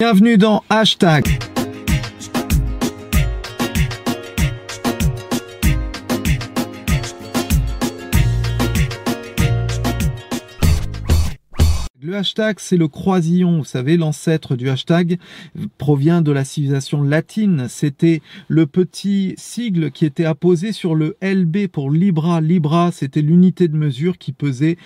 Bienvenue dans Hashtag. C'est le croisillon. Vous savez, l'ancêtre du hashtag provient de la civilisation latine. C'était le petit sigle qui était apposé sur le LB pour Libra. Libra, c'était l'unité de mesure qui pesait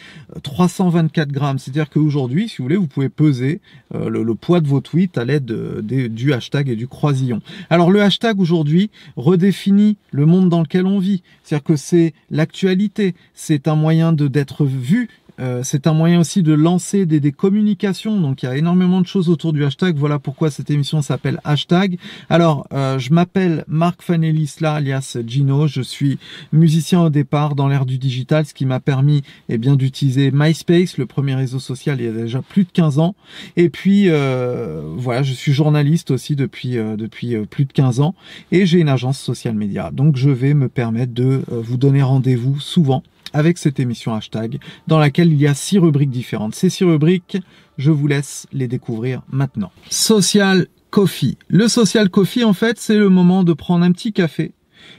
324 grammes. C'est-à-dire qu'aujourd'hui, si vous voulez, vous pouvez peser euh, le, poids de vos tweets à l'aide du hashtag et du croisillon. Alors, le hashtag aujourd'hui redéfinit le monde dans lequel on vit. C'est-à-dire que c'est l'actualité. C'est un moyen d'être vu euh, c'est un moyen aussi de lancer des, communications. Donc il y a énormément de choses autour du hashtag. Voilà pourquoi cette émission s'appelle hashtag. Alors euh, je m'appelle Marc Fanelis là, alias Gino. Je suis musicien au départ dans l'ère du digital, ce qui m'a permis eh bien d'utiliser MySpace, le premier réseau social il y a déjà plus de 15 ans. Et puis euh, voilà, je suis journaliste aussi depuis depuis plus de 15 ans et j'ai une agence social média. Donc je vais me permettre de vous donner rendez-vous souvent avec cette émission hashtag dans laquelle il y a six rubriques différentes. Ces six rubriques, je vous laisse les découvrir maintenant. Social Coffee. Le Social Coffee, en fait, c'est le moment de prendre un petit café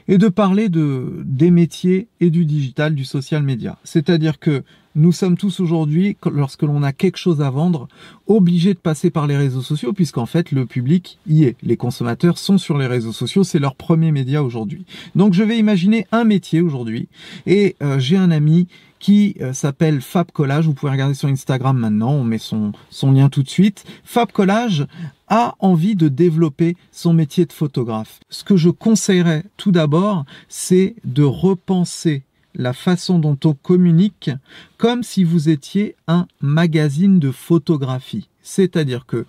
et de parler de, des métiers et du digital, du social media. C'est-à-dire que nous sommes tous aujourd'hui, lorsque l'on a quelque chose à vendre, obligés de passer par les réseaux sociaux, puisqu'en fait, le public y est. Les consommateurs sont sur les réseaux sociaux, c'est leur premier média aujourd'hui. Donc, je vais imaginer un métier aujourd'hui, et euh, j'ai un ami qui euh, s'appelle Fab Collage. Vous pouvez regarder sur Instagram maintenant, on met son, son lien tout de suite. Fab Collage a envie de développer son métier de photographe. Ce que je conseillerais tout d'abord, c'est de repenser la façon dont on communique comme si vous étiez un magazine de photographie. C'est-à-dire que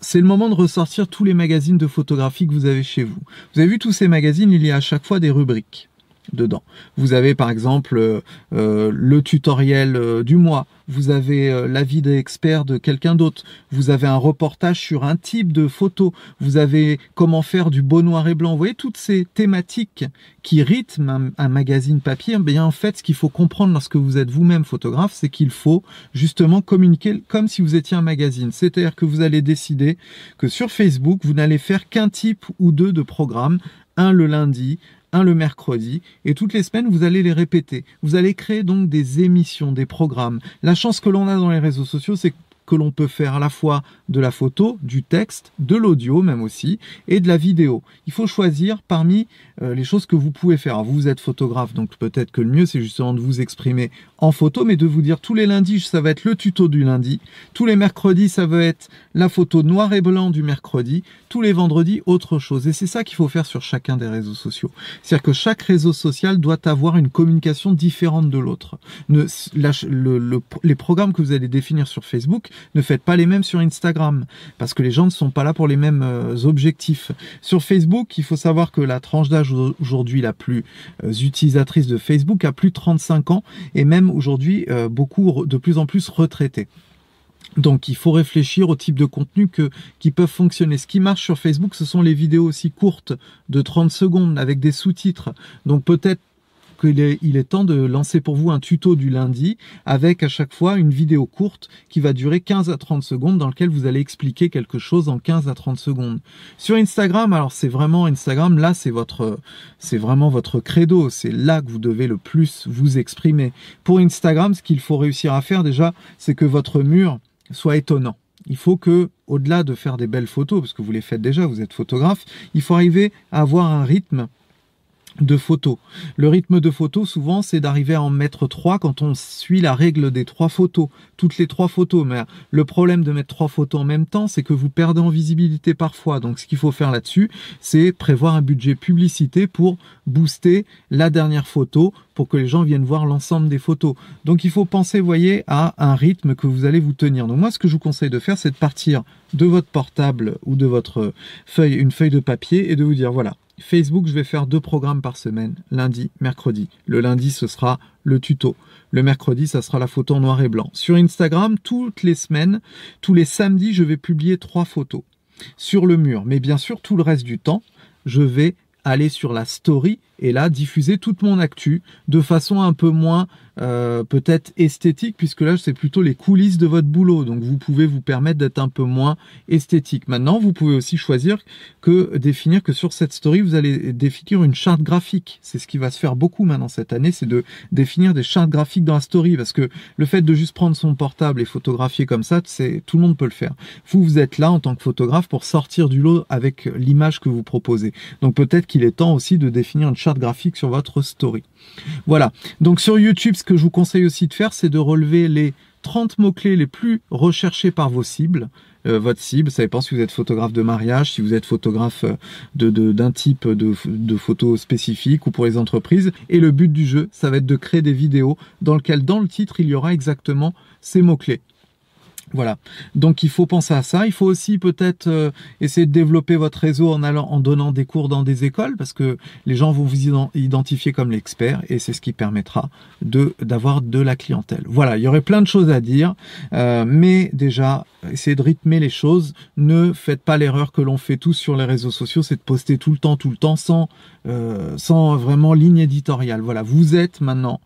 c'est le moment de ressortir tous les magazines de photographie que vous avez chez vous. Vous avez vu tous ces magazines, il y a à chaque fois des rubriques dedans. Vous avez par exemple euh, euh, le tutoriel euh, du mois, vous avez l'avis d'expert de quelqu'un d'autre, vous avez un reportage sur un type de photo, vous avez comment faire du beau noir et blanc. Vous voyez toutes ces thématiques qui rythment un, magazine papier. Eh bien en fait, ce qu'il faut comprendre lorsque vous êtes vous-même photographe, c'est qu'il faut justement communiquer comme si vous étiez un magazine. C'est-à-dire que vous allez décider que sur Facebook, vous n'allez faire qu'un type ou deux de programmes un le lundi, le mercredi, et toutes les semaines, vous allez les répéter. Vous allez créer donc des émissions, des programmes. La chance que l'on a dans les réseaux sociaux, c'est que l'on peut faire à la fois de la photo, du texte, de l'audio même aussi, et de la vidéo. Il faut choisir parmi euh, les choses que vous pouvez faire. vous, êtes photographe, donc peut-être que le mieux, c'est justement de vous exprimer en photo, mais de vous dire tous les lundis, ça va être le tuto du lundi, tous les mercredis, ça va être la photo noir et blanc du mercredi, tous les vendredis, autre chose. Et c'est ça qu'il faut faire sur chacun des réseaux sociaux. C'est-à-dire que chaque réseau social doit avoir une communication différente de l'autre. les programmes que vous allez définir sur Facebook, ne faites pas les mêmes sur Instagram, parce que les gens ne sont pas là pour les mêmes euh, objectifs. Sur Facebook, il faut savoir que la tranche d'âge aujourd'hui la plus euh, utilisatrice de Facebook a plus de 35 ans, et même aujourd'hui euh, beaucoup de plus en plus retraités. Donc il faut réfléchir au type de contenu que, qui peuvent fonctionner. Ce qui marche sur Facebook, ce sont les vidéos aussi courtes de 30 secondes avec des sous-titres. Donc peut-être qu'il est, il est temps de lancer pour vous un tuto du lundi avec à chaque fois une vidéo courte qui va durer 15 à 30 secondes dans lequel vous allez expliquer quelque chose en 15 à 30 secondes. Sur Instagram, alors c'est vraiment Instagram, là c'est votre, c'est vraiment votre credo, c'est là que vous devez le plus vous exprimer. Pour Instagram, ce qu'il faut réussir à faire déjà, c'est que votre mur soit étonnant. Il faut que, au-delà de faire des belles photos, parce que vous les faites déjà, vous êtes photographe, il faut arriver à avoir un rythme de photos. Le rythme de photos, souvent, c'est d'arriver à en mettre trois quand on suit la règle des trois photos, toutes les trois photos. Mais le problème de mettre trois photos en même temps, c'est que vous perdez en visibilité parfois. Donc, ce qu'il faut faire là-dessus, c'est prévoir un budget publicité pour booster la dernière photo pour que les gens viennent voir l'ensemble des photos. Donc, il faut penser, voyez, à un rythme que vous allez vous tenir. Donc, moi, ce que je vous conseille de faire, c'est de partir de votre portable ou de votre feuille, une feuille de papier et de vous dire, voilà, Facebook, je vais faire deux programmes par semaine, lundi, mercredi. Le lundi, ce sera le tuto. Le mercredi, ça sera la photo en noir et blanc. Sur Instagram, toutes les semaines, tous les samedis, je vais publier trois photos sur le mur. Mais bien sûr, tout le reste du temps, je vais aller sur la story et là diffuser toute mon actu de façon un peu moins euh, peut-être esthétique, puisque là c'est plutôt les coulisses de votre boulot, donc vous pouvez vous permettre d'être un peu moins esthétique. Maintenant, vous pouvez aussi choisir que définir que sur cette story, vous allez définir une charte graphique. C'est ce qui va se faire beaucoup maintenant cette année, c'est de définir des chartes graphiques dans la story, parce que le fait de juste prendre son portable et photographier comme ça, c'est tout le monde peut le faire. Vous, vous êtes là en tant que photographe pour sortir du lot avec l'image que vous proposez. Donc peut-être qu'il est temps aussi de définir une charte graphique sur votre story. Voilà. Donc sur YouTube, ce que je vous conseille aussi de faire, c'est de relever les 30 mots-clés les plus recherchés par vos cibles. Euh, votre cible, ça dépend si vous êtes photographe de mariage, si vous êtes photographe euh, d'un type de, de photos spécifiques ou pour les entreprises. Et le but du jeu, ça va être de créer des vidéos dans lesquelles, dans le titre, il y aura exactement ces mots-clés. Voilà. Donc il faut penser à ça. Il faut aussi peut-être euh, essayer de développer votre réseau en allant, en donnant des cours dans des écoles, parce que les gens vont vous identifier comme l'expert, et c'est ce qui permettra d'avoir de la clientèle. Voilà. Il y aurait plein de choses à dire, euh, mais déjà essayez de rythmer les choses. Ne faites pas l'erreur que l'on fait tous sur les réseaux sociaux, c'est de poster tout le temps, tout le temps, sans euh, sans vraiment ligne éditoriale. Voilà. Vous êtes maintenant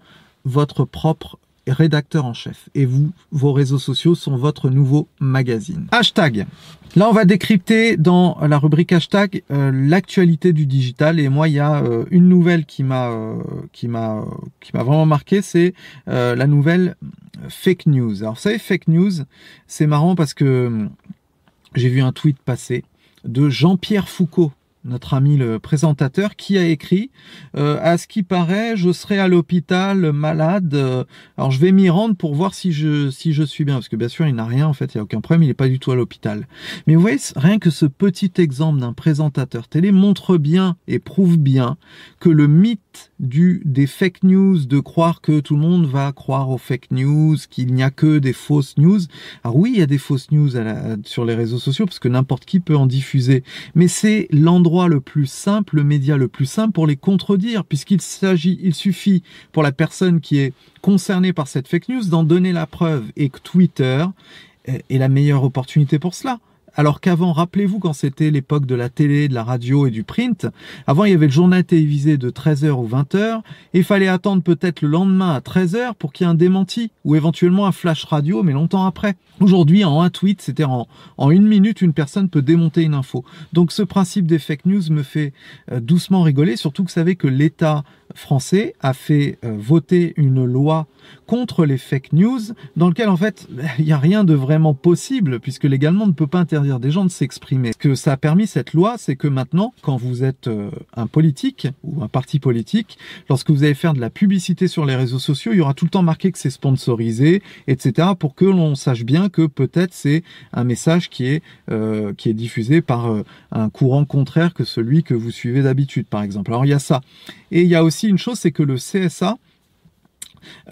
votre propre rédacteur en chef. Et vous, vos réseaux sociaux sont votre nouveau magazine. Hashtag. Là, on va décrypter dans la rubrique hashtag euh, l'actualité du digital. Et moi, il y a euh, une nouvelle qui m'a euh, qui m'a qui m'a vraiment marqué, c'est la nouvelle fake news. Alors, vous savez, fake news, c'est marrant parce que j'ai vu un tweet passer de Jean-Pierre Foucault notre ami le présentateur, qui a écrit euh, À ce qui paraît, je serai à l'hôpital malade. Euh, alors je vais m'y rendre pour voir si je si je suis bien, parce que bien sûr il n'a rien en fait, il n'y a aucun problème, il n'est pas du tout à l'hôpital. Mais vous voyez, rien que ce petit exemple d'un présentateur télé montre bien et prouve bien que le mythe du des fake news, de croire que tout le monde va croire aux fake news, qu'il n'y a que des fausses news. Alors oui, il y a des fausses news sur les réseaux sociaux parce que n'importe qui peut en diffuser, mais c'est l'endroit le plus simple, le média le plus simple pour les contredire, puisqu'il s'agit, il suffit pour la personne qui est concernée par cette fake news d'en donner la preuve et que Twitter est la meilleure opportunité pour cela. Alors qu'avant, rappelez-vous quand c'était l'époque de la télé, de la radio et du print, avant il y avait le journal télévisé de 13h ou 20h, et il fallait attendre peut-être le lendemain à 13h pour qu'il y ait un démenti, ou éventuellement un flash radio, mais longtemps après. Aujourd'hui, en un tweet, c'est-à-dire en, en, une minute, une personne peut démonter une info. Donc ce principe des fake news me fait euh, doucement rigoler, surtout que vous savez que l'État français a fait euh, voter une loi contre les fake news, dans lequel en fait il n'y a rien de vraiment possible, puisque légalement on ne peut pas interdire des gens de s'exprimer. Ce que ça a permis cette loi, c'est que maintenant, quand vous êtes euh, un politique ou un parti politique, lorsque vous allez faire de la publicité sur les réseaux sociaux, il y aura tout le temps marqué que c'est sponsorisé, etc., pour que l'on sache bien que peut-être c'est un message qui est euh, qui est diffusé par un courant contraire que celui que vous suivez d'habitude, par exemple. Alors il y a ça, et il y a aussi une chose, c'est que le CSA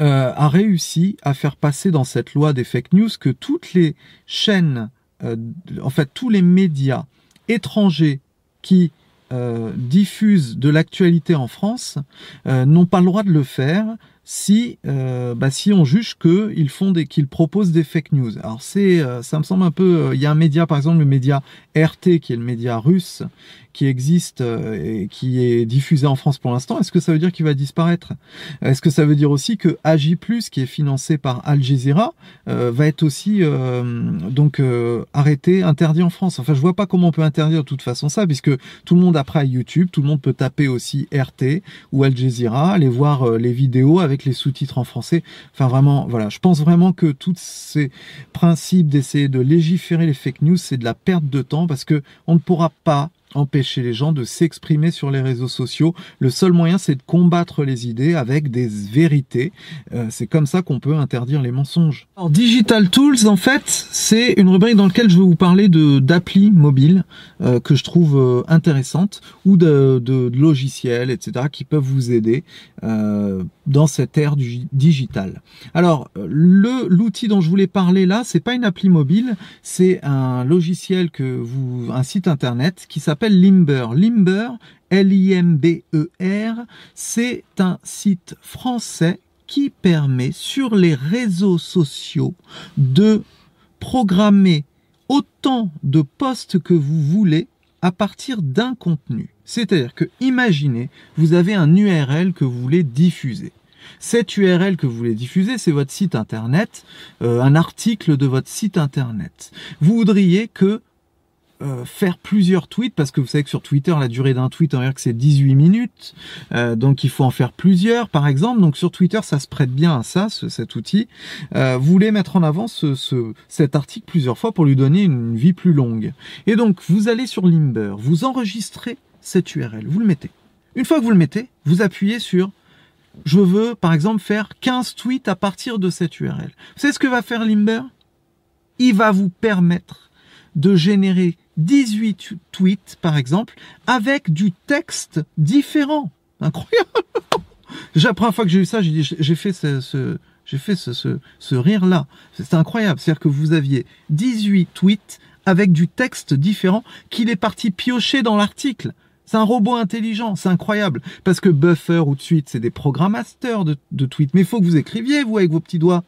euh, a réussi à faire passer dans cette loi des fake news que toutes les chaînes, euh, en fait tous les médias étrangers qui euh, diffusent de l'actualité en France n'ont pas le droit de le faire si bah, si on juge qu'ils font des qu'ils proposent des fake news. Alors c'est ça me semble un peu il y a un média par exemple le média RT qui est le média russe qui existe euh, et qui est diffusé en France pour l'instant, est-ce que ça veut dire qu'il va disparaître? Est-ce que ça veut dire aussi que AJ+, qui est financé par Al Jazeera, euh, va être aussi euh, donc arrêté, interdit en France? Enfin, je vois pas comment on peut interdire de toute façon ça, puisque tout le monde après YouTube, tout le monde peut taper aussi RT ou Al Jazeera, aller voir les vidéos avec les sous-titres en français. Enfin, vraiment, voilà, je pense vraiment que tous ces principes d'essayer de légiférer les fake news, c'est de la perte de temps parce que on ne pourra pas empêcher les gens de s'exprimer sur les réseaux sociaux. Le seul moyen, c'est de combattre les idées avec des vérités. Euh, c'est comme ça qu'on peut interdire les mensonges. Alors, Digital Tools, en fait, c'est une rubrique dans laquelle je vais vous parler de d'applis mobiles euh, que je trouve euh, intéressantes ou de, de, logiciels, etc., qui peuvent vous aider dans cette ère du digital. Alors, l'outil dont je voulais parler là, c'est pas une appli mobile, c'est un logiciel que vous, un site internet qui s'appelle Limber. Limber, L-I-M-B-E-R, c'est un site français qui permet sur les réseaux sociaux de programmer autant de posts que vous voulez à partir d'un contenu. C'est-à-dire que imaginez, vous avez un URL que vous voulez diffuser. Cette URL que vous voulez diffuser, c'est votre site internet, euh, un article de votre site internet. Vous voudriez que euh, faire plusieurs tweets parce que vous savez que sur Twitter la durée d'un tweet en que c'est 18 minutes euh, donc il faut en faire plusieurs par exemple. Donc sur Twitter ça se prête bien à ça cet outil. Euh, vous voulez mettre en avant ce, ce, cet article plusieurs fois pour lui donner une vie plus longue. Et donc vous allez sur Limber vous enregistrez cette URL vous le mettez. Une fois que vous le mettez vous appuyez sur je veux par exemple faire 15 tweets à partir de cette URL vous savez ce que va faire Limber? Il va vous permettre de générer 18 tweets, par exemple, avec du texte différent. Incroyable La première fois que j'ai eu ça, j'ai fait ce, j'ai fait ce, ce, rire-là. C'est incroyable. C'est-à-dire que vous aviez 18 tweets avec du texte différent qu'il est parti piocher dans l'article. C'est un robot intelligent, c'est incroyable. Parce que Buffer ou Tweet, c'est des programmateurs de, de tweets. Mais il faut que vous écriviez, vous, avec vos petits doigts.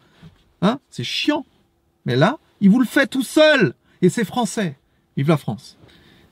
Hein? C'est chiant. Mais là, il vous le fait tout seul. Et c'est français. Vive la France.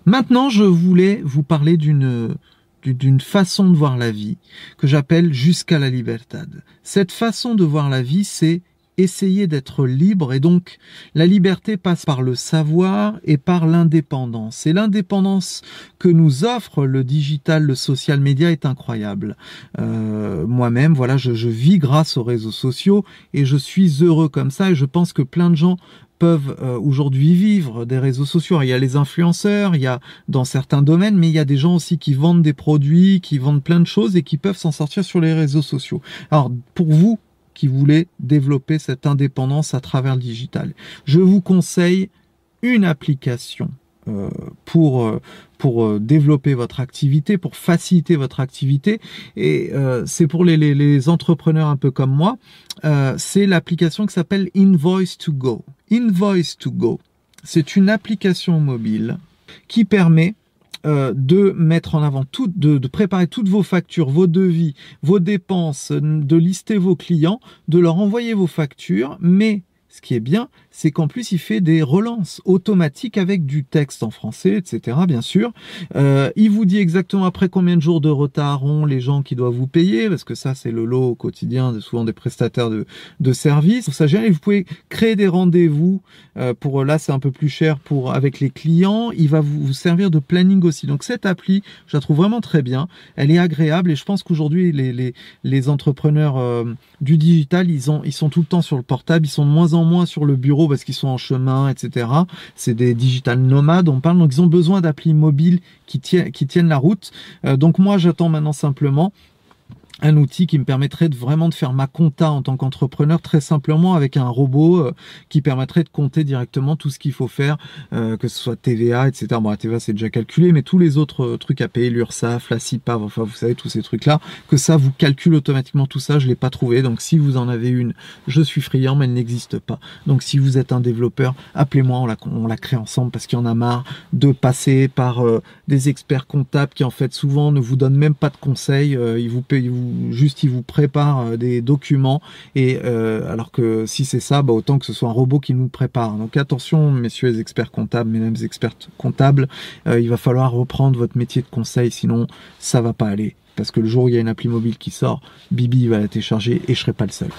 Maintenant, je voulais vous parler d'une d'une façon de voir la vie que j'appelle jusqu'à la libertad. Cette façon de voir la vie, c'est essayer d'être libre et donc la liberté passe par le savoir et par l'indépendance. Et l'indépendance que nous offre le digital, le social media est incroyable. Euh, Moi-même, voilà, je, je vis grâce aux réseaux sociaux et je suis heureux comme ça et je pense que plein de gens peuvent euh, aujourd'hui vivre des réseaux sociaux. Il y a les influenceurs, il y a dans certains domaines, mais il y a des gens aussi qui vendent des produits, qui vendent plein de choses et qui peuvent s'en sortir sur les réseaux sociaux. Alors pour vous qui voulez développer cette indépendance à travers le digital, je vous conseille une application euh, pour euh, pour euh, développer votre activité, pour faciliter votre activité. Et c'est pour les, entrepreneurs un peu comme moi. c'est l'application qui s'appelle Invoice to Go. Invoice to Go, c'est une application mobile qui permet de mettre en avant tout, de, de, préparer toutes vos factures, vos devis, vos dépenses, de lister vos clients, de leur envoyer vos factures, mais ce qui est bien, c'est qu'en plus il fait des relances automatiques avec du texte en français, etc. Bien sûr, euh, il vous dit exactement après combien de jours de retard ont les gens qui doivent vous payer, parce que ça c'est le lot quotidien de souvent des prestataires de, de services. Ça gêne. Vous pouvez créer des rendez-vous. Euh, pour là c'est un peu plus cher pour avec les clients. Il va vous, servir de planning aussi. Donc cette appli, je la trouve vraiment très bien. Elle est agréable et je pense qu'aujourd'hui les, les, les entrepreneurs euh, du digital ils ont ils sont tout le temps sur le portable, ils sont de moins en moins sur le bureau parce qu'ils sont en chemin, etc. C'est des digital nomades, on parle, donc ils ont besoin d'applis mobiles qui, tiennent, la route. Euh, donc moi, j'attends maintenant simplement un outil qui me permettrait de vraiment de faire ma compta en tant qu'entrepreneur très simplement avec un robot euh, qui permettrait de compter directement tout ce qu'il faut faire, euh, que ce soit TVA, etc. Bon, la TVA c'est déjà calculé, mais tous les autres euh, trucs à payer, l'URSSAF, la CIPAV, enfin vous savez tous ces trucs-là, que ça vous calcule automatiquement tout ça, je l'ai pas trouvé. Donc si vous en avez une, je suis friand, mais elle n'existe pas. Donc si vous êtes un développeur, appelez-moi, on la, on la crée ensemble parce qu'il y en a marre de passer par des experts comptables qui en fait souvent ne vous donnent même pas de conseils, ils vous payent, vous juste il vous prépare euh, des documents et euh, alors que si c'est ça, bah, autant que ce soit un robot qui nous prépare. Donc attention, messieurs les experts comptables, mesdames les expertes comptables, euh, il va falloir reprendre votre métier de conseil, sinon ça va pas aller. Parce que le jour où il y a une appli mobile qui sort, Bibi va la télécharger et je serai pas le seul.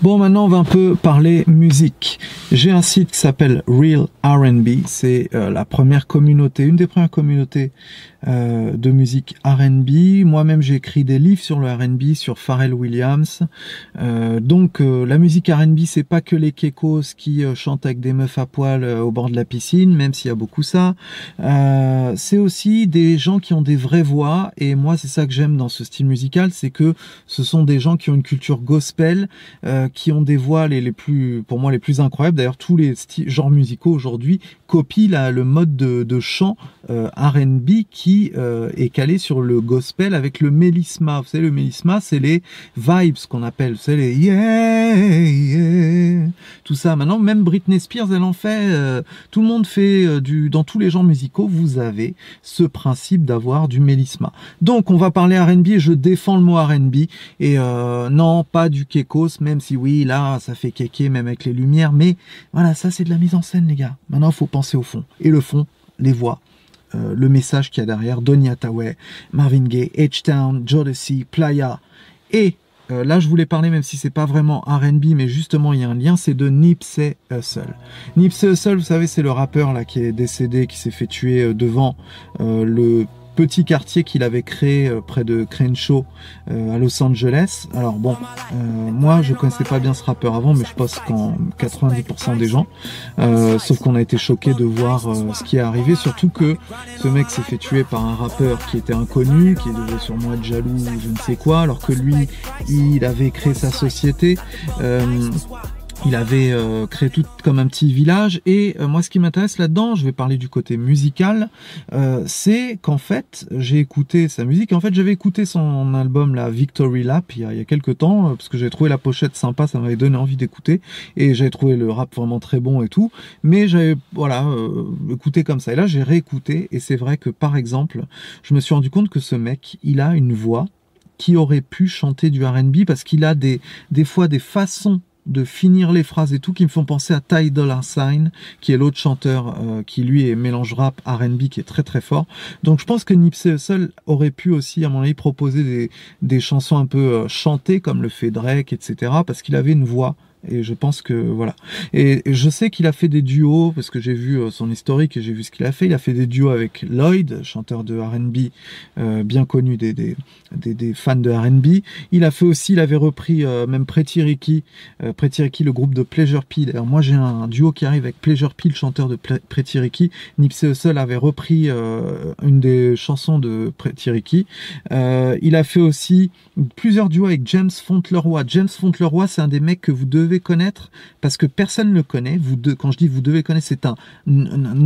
Bon, maintenant on va un peu parler musique. J'ai un site qui s'appelle Real R&B. C'est la première communauté, une des premières communautés euh, de musique R&B. Moi-même, j'ai écrit des livres sur le R&B, sur Pharrell Williams. Euh, donc, euh, la musique R&B, c'est pas que les kekos qui chantent avec des meufs à poil au bord de la piscine, même s'il y a beaucoup ça. c'est aussi des gens qui ont des vraies voix. Et moi, c'est ça que j'aime dans ce style musical, c'est que ce sont des gens qui ont une culture gospel, qui ont des voix les, plus, pour moi, les plus incroyables. D'ailleurs, tous les genres musicaux aujourd'hui copient le mode de, chant R&B qui euh, est calé sur le gospel avec le mélisma. Vous savez, le mélisma, c'est les vibes qu'on appelle, savez, les yeah, yeah, tout ça. Maintenant, même Britney Spears, elle en fait. Euh, tout le monde fait euh, du, dans tous les genres musicaux, vous avez ce principe d'avoir du mélisma. Donc, on va parler R&B et je défends le mot R&B et non, pas du kekos, même si oui, là, ça fait kéké même avec les lumières, mais voilà, ça c'est de la mise en scène, les gars. Maintenant, il faut penser au fond. Et le fond, les voix, le message qu'il y a derrière. Donny Hathaway, Marvin Gaye, H-Town, Jodeci, Playa et là, je voulais parler, même si c'est pas vraiment R&B, mais justement, il y a un lien, c'est de Nipsey Hussle. Nipsey Hussle, vous savez, c'est le rappeur là qui est décédé, qui s'est fait tuer devant le petit quartier qu'il avait créé euh, près de Crenshaw euh, à Los Angeles. Alors bon, euh, moi je connaissais pas bien ce rappeur avant, mais je pense qu'en 90% des gens, sauf qu'on a été choqué de voir ce qui est arrivé, surtout que ce mec s'est fait tuer par un rappeur qui était inconnu, qui devait sûrement être jaloux, je ne sais quoi, alors que lui, il avait créé sa société il avait euh, créé tout comme un petit village et euh, moi ce qui m'intéresse là-dedans, je vais parler du côté musical, euh, c'est qu'en fait j'ai écouté sa musique. En fait j'avais écouté son album la Victory Lap il y a, il quelques temps parce que j'avais trouvé la pochette sympa, ça m'avait donné envie d'écouter et j'avais trouvé le rap vraiment très bon et tout. Mais j'avais voilà écouté comme ça et là j'ai réécouté et c'est vrai que par exemple je me suis rendu compte que ce mec il a une voix qui aurait pu chanter du R&B parce qu'il a des des fois des façons de finir les phrases et tout qui me font penser à Ty Dolla Sign qui est l'autre chanteur euh, qui lui est mélange rap R&B qui est très très fort. Donc je pense que Nipsey Hussle aurait pu aussi à mon avis proposer des, des chansons un peu euh, chantées comme le fait Drake etc parce qu'il avait une voix et je pense que voilà. Et, je sais qu'il a fait des duos parce que j'ai vu euh, son historique et j'ai vu ce qu'il a fait. Il a fait des duos avec Lloyd, chanteur de R&B euh, bien connu des, des, des, fans de R&B. Il a fait aussi, il avait repris euh, même Pretty Ricky, Pretty Ricky, le groupe de Pleasure P. D'ailleurs, moi j'ai un, duo qui arrive avec Pleasure P, le chanteur de Pretty Ricky. Nipsey Hussle avait repris une des chansons de Pretty Ricky. il a fait aussi plusieurs duos avec James Fontleroy. James Fontleroy, c'est un des mecs que vous devez connaître parce que personne ne le connaît. Vous deux, quand je dis vous devez connaître, c'est un,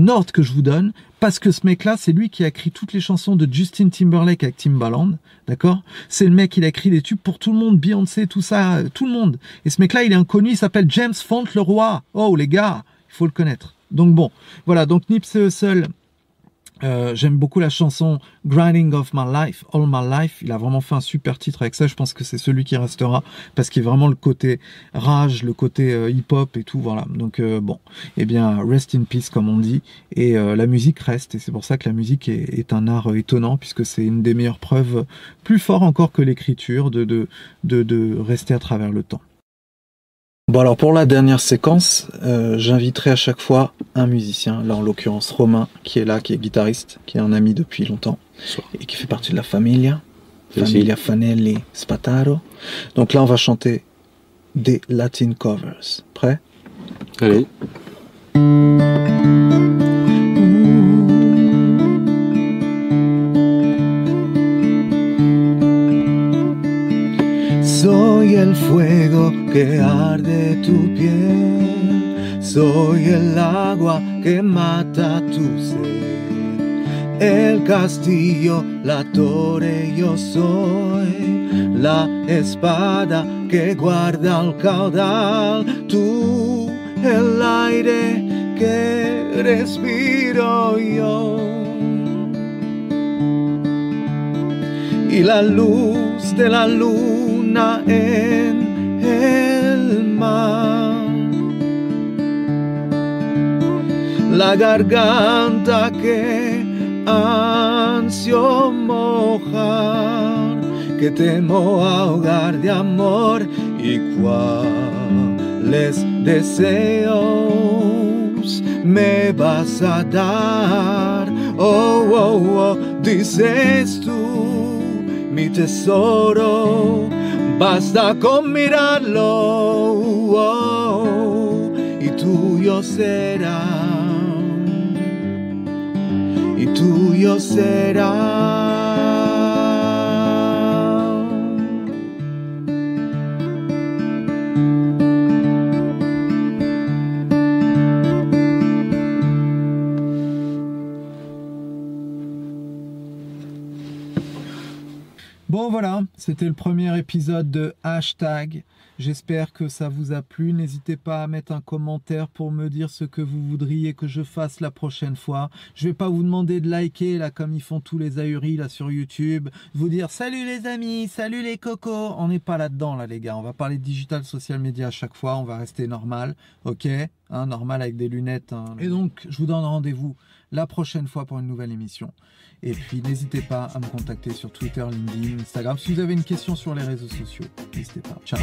ordre que je vous donne parce que ce mec-là, c'est lui qui a écrit toutes les chansons de Justin Timberlake avec Timbaland, d'accord? C'est le mec, il a écrit les tubes pour tout le monde, Beyoncé, tout ça, tout le monde. Et ce mec-là, il est inconnu, il s'appelle James Font le roi. Oh les gars, il faut le connaître. Donc bon, voilà. Donc Nipsey Hussle, euh, j'aime beaucoup la chanson Grinding of My Life, All My Life. Il a vraiment fait un super titre avec ça. Je pense que c'est celui qui restera parce qu'il est vraiment le côté rage, le côté euh, hip-hop et tout. Voilà. Donc euh, bon, eh bien, rest in peace comme on dit. Et la musique reste. Et c'est pour ça que la musique est, un art étonnant puisque c'est une des meilleures preuves, plus fort encore que l'écriture, de, de, de rester à travers le temps. Bon alors pour la dernière séquence, euh, j'inviterai à chaque fois un musicien, là en l'occurrence Romain, qui est là, qui est guitariste, qui est un ami depuis longtemps et qui fait partie de la Familia, Familia Fanelli Spataro. Donc là on va chanter des Latin covers. Prêt? Allez. Que arde tu piel, soy el agua que mata tu sed, el castillo, la torre yo soy, la espada que guarda el caudal, tú el aire que respiro yo. Y la luz de la luz en La garganta que ansio mojar, que temo ahogar de amor y cuáles deseos me vas a dar. Oh, oh, oh, dices tú, mi tesoro Basta con mirarlo y tuyo será. Y tuyo será. C'était le premier épisode de Hashtag. J'espère que ça vous a plu. N'hésitez pas à mettre un commentaire pour me dire ce que vous voudriez que je fasse la prochaine fois. Je vais pas vous demander de liker là comme ils font tous les ahuris là sur YouTube. Vous dire salut les amis, salut les cocos. On n'est pas là-dedans là les gars. On va parler de digital social media à chaque fois. On va rester normal, ok? Hein, normal avec des lunettes. Hein. Et donc, je vous donne rendez-vous la prochaine fois pour une nouvelle émission. Et puis, n'hésitez pas à me contacter sur Twitter, LinkedIn, Instagram. Si vous avez une question sur les réseaux sociaux, n'hésitez pas. Ciao